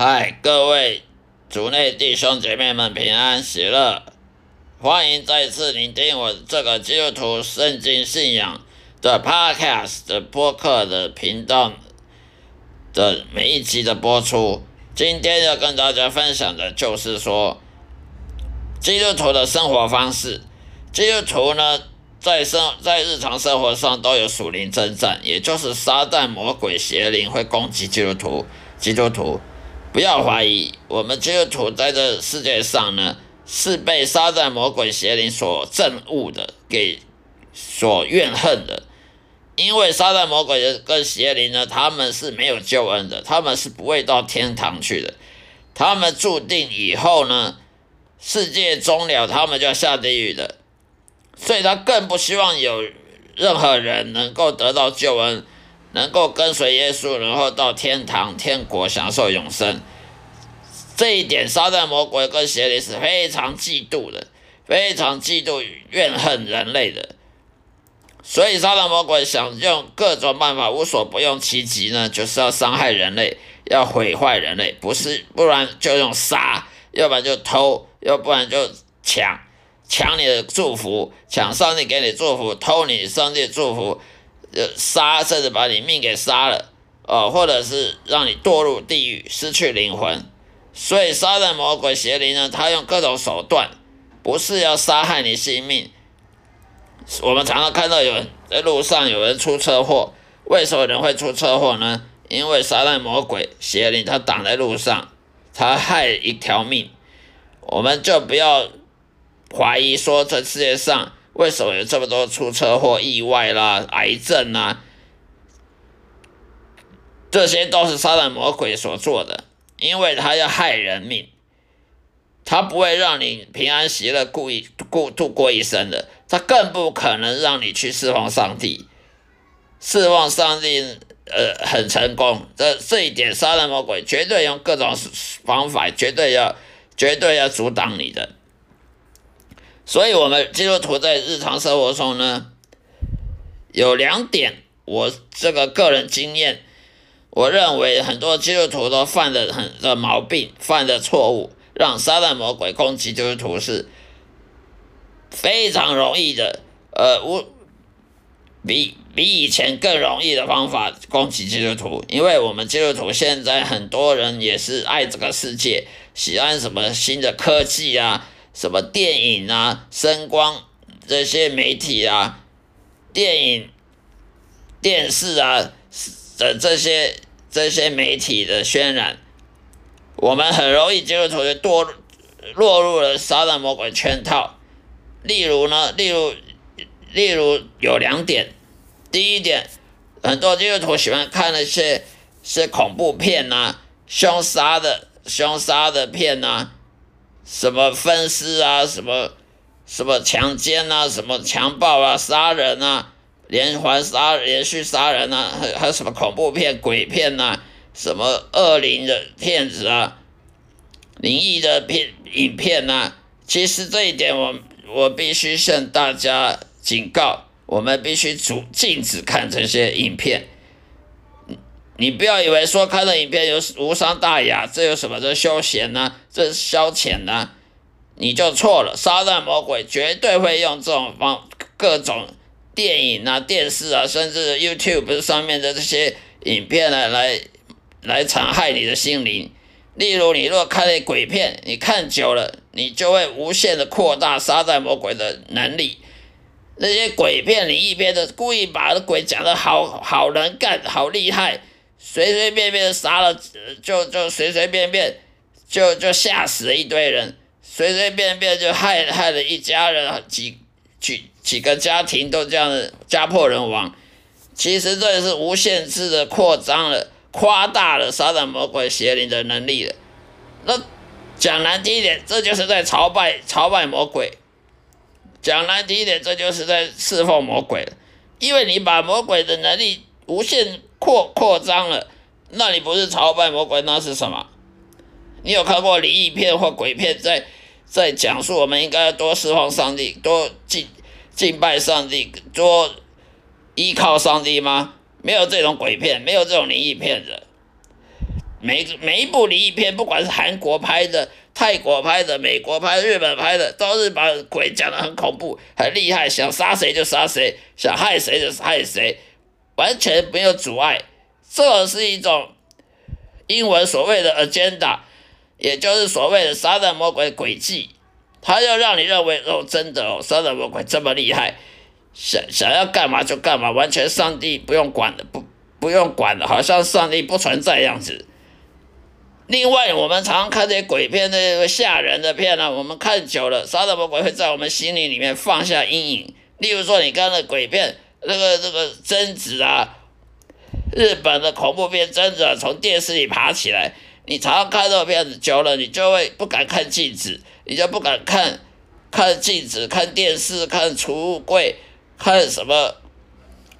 嗨，各位族内弟兄姐妹们平安喜乐，欢迎再次聆听我这个基督徒圣经信仰的 Podcast 的播客的频道的每一集的播出。今天要跟大家分享的就是说，基督徒的生活方式。基督徒呢，在生在日常生活上都有属灵征战，也就是撒旦魔鬼邪灵会攻击基督徒。基督徒。不要怀疑，我们基督徒在这世界上呢，是被撒旦魔鬼邪灵所憎恶的，给所怨恨的。因为撒旦魔鬼跟邪灵呢，他们是没有救恩的，他们是不会到天堂去的，他们注定以后呢，世界终了，他们就要下地狱的。所以他更不希望有任何人能够得到救恩。能够跟随耶稣，然后到天堂、天国享受永生，这一点撒旦魔鬼跟邪灵是非常嫉妒的，非常嫉妒、怨恨人类的。所以撒旦魔鬼想用各种办法，无所不用其极呢，就是要伤害人类，要毁坏人类，不是，不然就用杀，要不然就偷，要不然就抢，抢你的祝福，抢上帝给你祝福，偷你上帝祝福。呃，杀甚至把你命给杀了，哦，或者是让你堕入地狱，失去灵魂。所以，杀人魔鬼邪灵呢，他用各种手段，不是要杀害你性命。我们常常看到有人在路上有人出车祸，为什么人会出车祸呢？因为杀人魔鬼邪灵他挡在路上，他害一条命。我们就不要怀疑说这世界上。为什么有这么多出车祸、意外啦、癌症啊？这些都是杀人魔鬼所做的，因为他要害人命，他不会让你平安喜乐、故意过度过一生的，他更不可能让你去释放上帝，释放上帝呃很成功。这这一点，杀人魔鬼绝对用各种方法，绝对要绝对要阻挡你的。所以，我们基督徒在日常生活中呢，有两点，我这个个人经验，我认为很多基督徒都犯的很的毛病，犯的错误，让撒旦魔鬼攻击基督徒是非常容易的，呃，无比比以前更容易的方法攻击基督徒，因为我们基督徒现在很多人也是爱这个世界，喜欢什么新的科技啊。什么电影啊、声光这些媒体啊、电影、电视啊的这些这些媒体的渲染，我们很容易就会同学堕落入了撒旦魔鬼圈套。例如呢，例如例如有两点，第一点，很多基督徒喜欢看那些些恐怖片呐、凶杀的凶杀的片呐。什么分尸啊，什么什么强奸啊，什么强暴啊，杀人啊，连环杀、连续杀人啊，还还有什么恐怖片、鬼片呐，什么恶灵的片子啊，灵异的片影片呐。其实这一点，我我必须向大家警告，我们必须阻禁止看这些影片。你不要以为说看的影片有无伤大雅，这有什么？这休闲呢？这消遣呢？你就错了。撒旦魔鬼绝对会用这种方各种电影啊、电视啊，甚至 YouTube 上面的这些影片呢，来来残害你的心灵。例如，你若看那鬼片，你看久了，你就会无限的扩大撒旦魔鬼的能力。那些鬼片、灵异片的，故意把鬼讲的好好能干、好厉害。随随便便杀了，就就随随便便就就吓死了一堆人，随随便便就害害了一家人，几几几个家庭都这样家破人亡。其实这也是无限制的扩张了，夸大了撒旦魔鬼邪灵的能力了。那讲难听一点，这就是在朝拜朝拜魔鬼；讲难听一点，这就是在侍奉魔鬼。因为你把魔鬼的能力无限。扩扩张了，那你不是朝拜魔鬼，那是什么？你有看过灵异片或鬼片在在讲述我们应该要多释放上帝，多敬敬拜上帝，多依靠上帝吗？没有这种鬼片，没有这种灵异片的。每每一部灵异片，不管是韩国拍的、泰国拍的、美国拍、日本拍的，都是把鬼讲的很恐怖、很厉害，想杀谁就杀谁，想害谁就害谁，完全没有阻碍。这是一种英文所谓的 agenda，也就是所谓的撒旦魔鬼诡计，他要让你认为哦，真的哦，撒旦魔鬼这么厉害，想想要干嘛就干嘛，完全上帝不用管的，不不用管的，好像上帝不存在样子。另外，我们常看这些鬼片、那些吓人的片呢，我们看久了，撒旦魔鬼会在我们心里里面放下阴影。例如说，你看那鬼片，那个那个贞子啊，日本的恐怖片贞子从电视里爬起来，你常常看这个片子久了，你就会不敢看镜子，你就不敢看看镜子、看电视、看储物柜、看什么。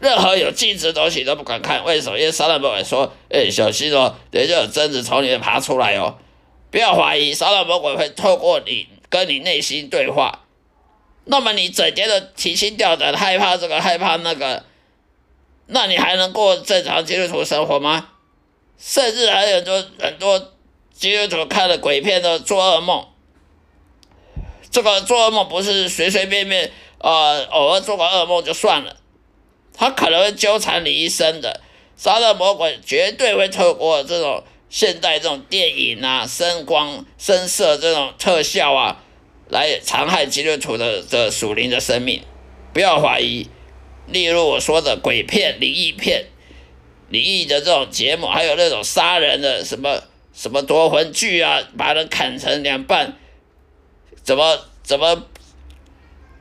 任何有镜子的东西都不敢看，为什么？因为撒旦魔鬼说：“哎，小心哦，等下有贞子从里面爬出来哦，不要怀疑，杀人魔鬼会透过你跟你内心对话。那么你整天的提心吊胆，害怕这个害怕那个，那你还能过正常基督徒生活吗？甚至还有很多很多基督徒看了鬼片都做噩梦。这个做噩梦不是随随便便，呃，偶尔做个噩梦就算了。”他可能会纠缠你一生的，撒旦魔鬼绝对会透过这种现代这种电影啊、声光、声色这种特效啊，来残害基督徒的的属灵的生命。不要怀疑，例如我说的鬼片、灵异片、灵异的这种节目，还有那种杀人的什么什么夺魂剧啊，把人砍成两半，怎么怎么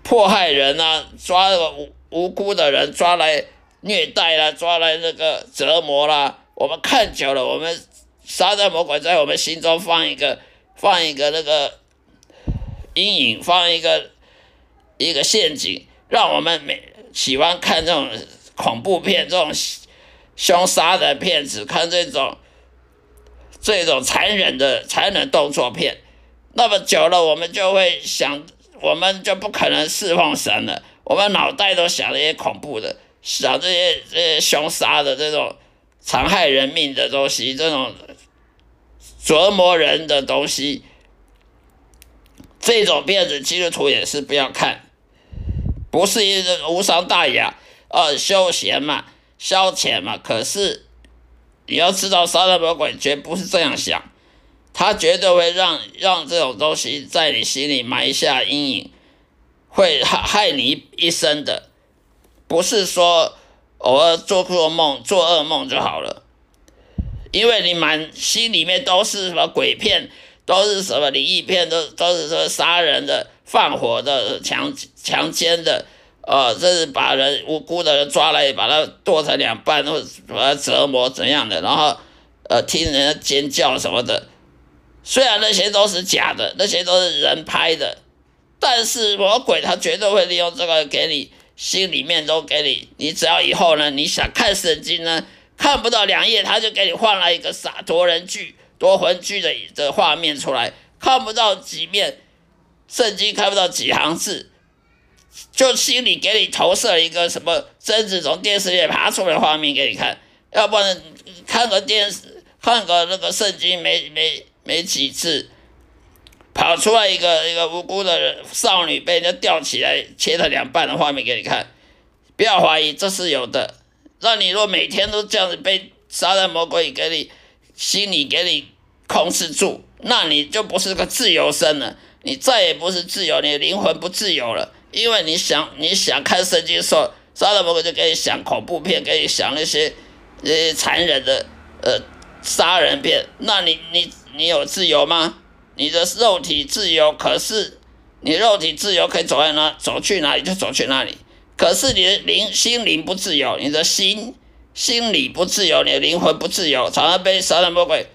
迫害人啊，抓无。无辜的人抓来虐待啦，抓来那个折磨啦，我们看久了，我们杀旦魔鬼在我们心中放一个放一个那个阴影，放一个一个陷阱，让我们每喜欢看这种恐怖片、这种凶杀的片子，看这种这种残忍的残忍动作片，那么久了，我们就会想，我们就不可能侍奉神了。我们脑袋都想这些恐怖的，想这些这些凶杀的这种残害人命的东西，这种折磨人的东西，这种片子基督徒也是不要看，不是一个无伤大雅，呃，休闲嘛，消遣嘛。可是你要知道，撒旦魔鬼绝不是这样想，他绝对会让让这种东西在你心里埋下阴影。会害害你一生的，不是说偶尔做做梦、做噩梦就好了，因为你满心里面都是什么鬼片，都是什么灵异片，都都是说杀人的、放火的、强强奸的，呃，这是把人无辜的人抓来，把他剁成两半，或者把他折磨怎样的，然后呃听人家尖叫什么的，虽然那些都是假的，那些都是人拍的。但是魔鬼他绝对会利用这个给你心里面都给你，你只要以后呢，你想看圣经呢，看不到两页，他就给你换了一个洒脱人剧、夺魂剧的的画面出来，看不到几面圣经，看不到几行字，就心里给你投射一个什么贞子从电视里爬出来的画面给你看，要不然看个电视，看个那个圣经没没没几次。跑出来一个一个无辜的少女被人家吊起来切成两半的画面给你看，不要怀疑，这是有的。让你若每天都这样子被杀人魔鬼给你心里给你控制住，那你就不是个自由身了，你再也不是自由，你的灵魂不自由了。因为你想你想看圣经说杀人魔鬼就给你想恐怖片，给你想那些呃残忍的呃杀人片，那你你你有自由吗？你的肉体自由，可是你肉体自由可以走在哪，走去哪里就走去哪里。可是你的灵心灵不自由，你的心心理不自由，你的灵魂不自由，常常被杀人魔鬼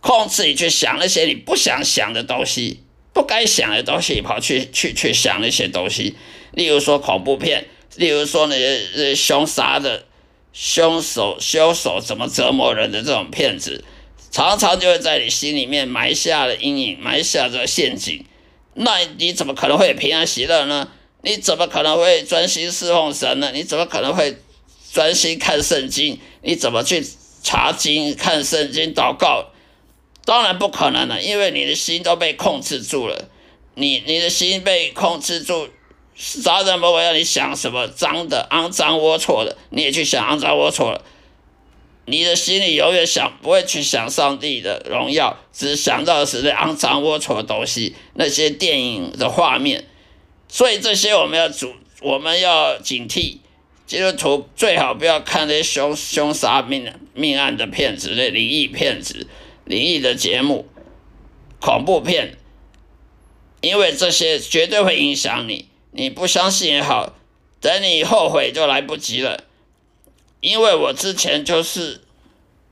控制你去想那些你不想想的东西，不该想的东西，跑去去去想那些东西。例如说恐怖片，例如说那些凶杀的凶手凶手怎么折磨人的这种片子。常常就会在你心里面埋下了阴影，埋下这个陷阱。那你怎么可能会平安喜乐呢？你怎么可能会专心侍奉神呢？你怎么可能会专心看圣经？你怎么去查经、看圣经、祷告，当然不可能了，因为你的心都被控制住了。你你的心被控制住，杀人魔我要你想什么脏的、肮脏、龌龊的，你也去想肮脏龌龊了。你的心里永远想不会去想上帝的荣耀，只想到的是那肮脏龌龊的东西，那些电影的画面。所以这些我们要主，我们要警惕。基督徒最好不要看那些凶凶杀命命案的片子，那灵异片子、灵异的节目、恐怖片，因为这些绝对会影响你。你不相信也好，等你后悔就来不及了。因为我之前就是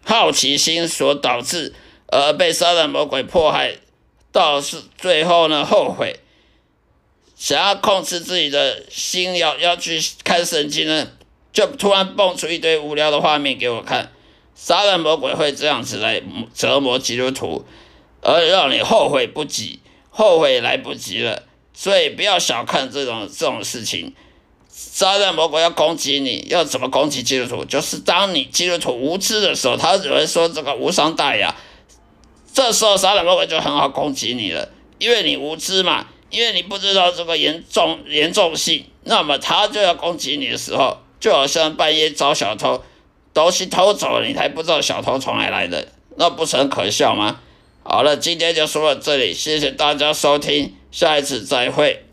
好奇心所导致而被杀人魔鬼迫害，到是最后呢后悔。想要控制自己的心，要要去看圣经呢，就突然蹦出一堆无聊的画面给我看。杀人魔鬼会这样子来折磨基督徒，而让你后悔不及，后悔来不及了。所以不要小看这种这种事情。杀人魔鬼要攻击你，要怎么攻击基督徒？就是当你基督徒无知的时候，他只会说这个无伤大雅。这时候杀人魔鬼就很好攻击你了，因为你无知嘛。因为你不知道这个严重严重性，那么他就要攻击你的时候，就好像半夜找小偷，东西偷走了，你还不知道小偷从哪来的，那不是很可笑吗？好了，今天就说到这里，谢谢大家收听，下一次再会。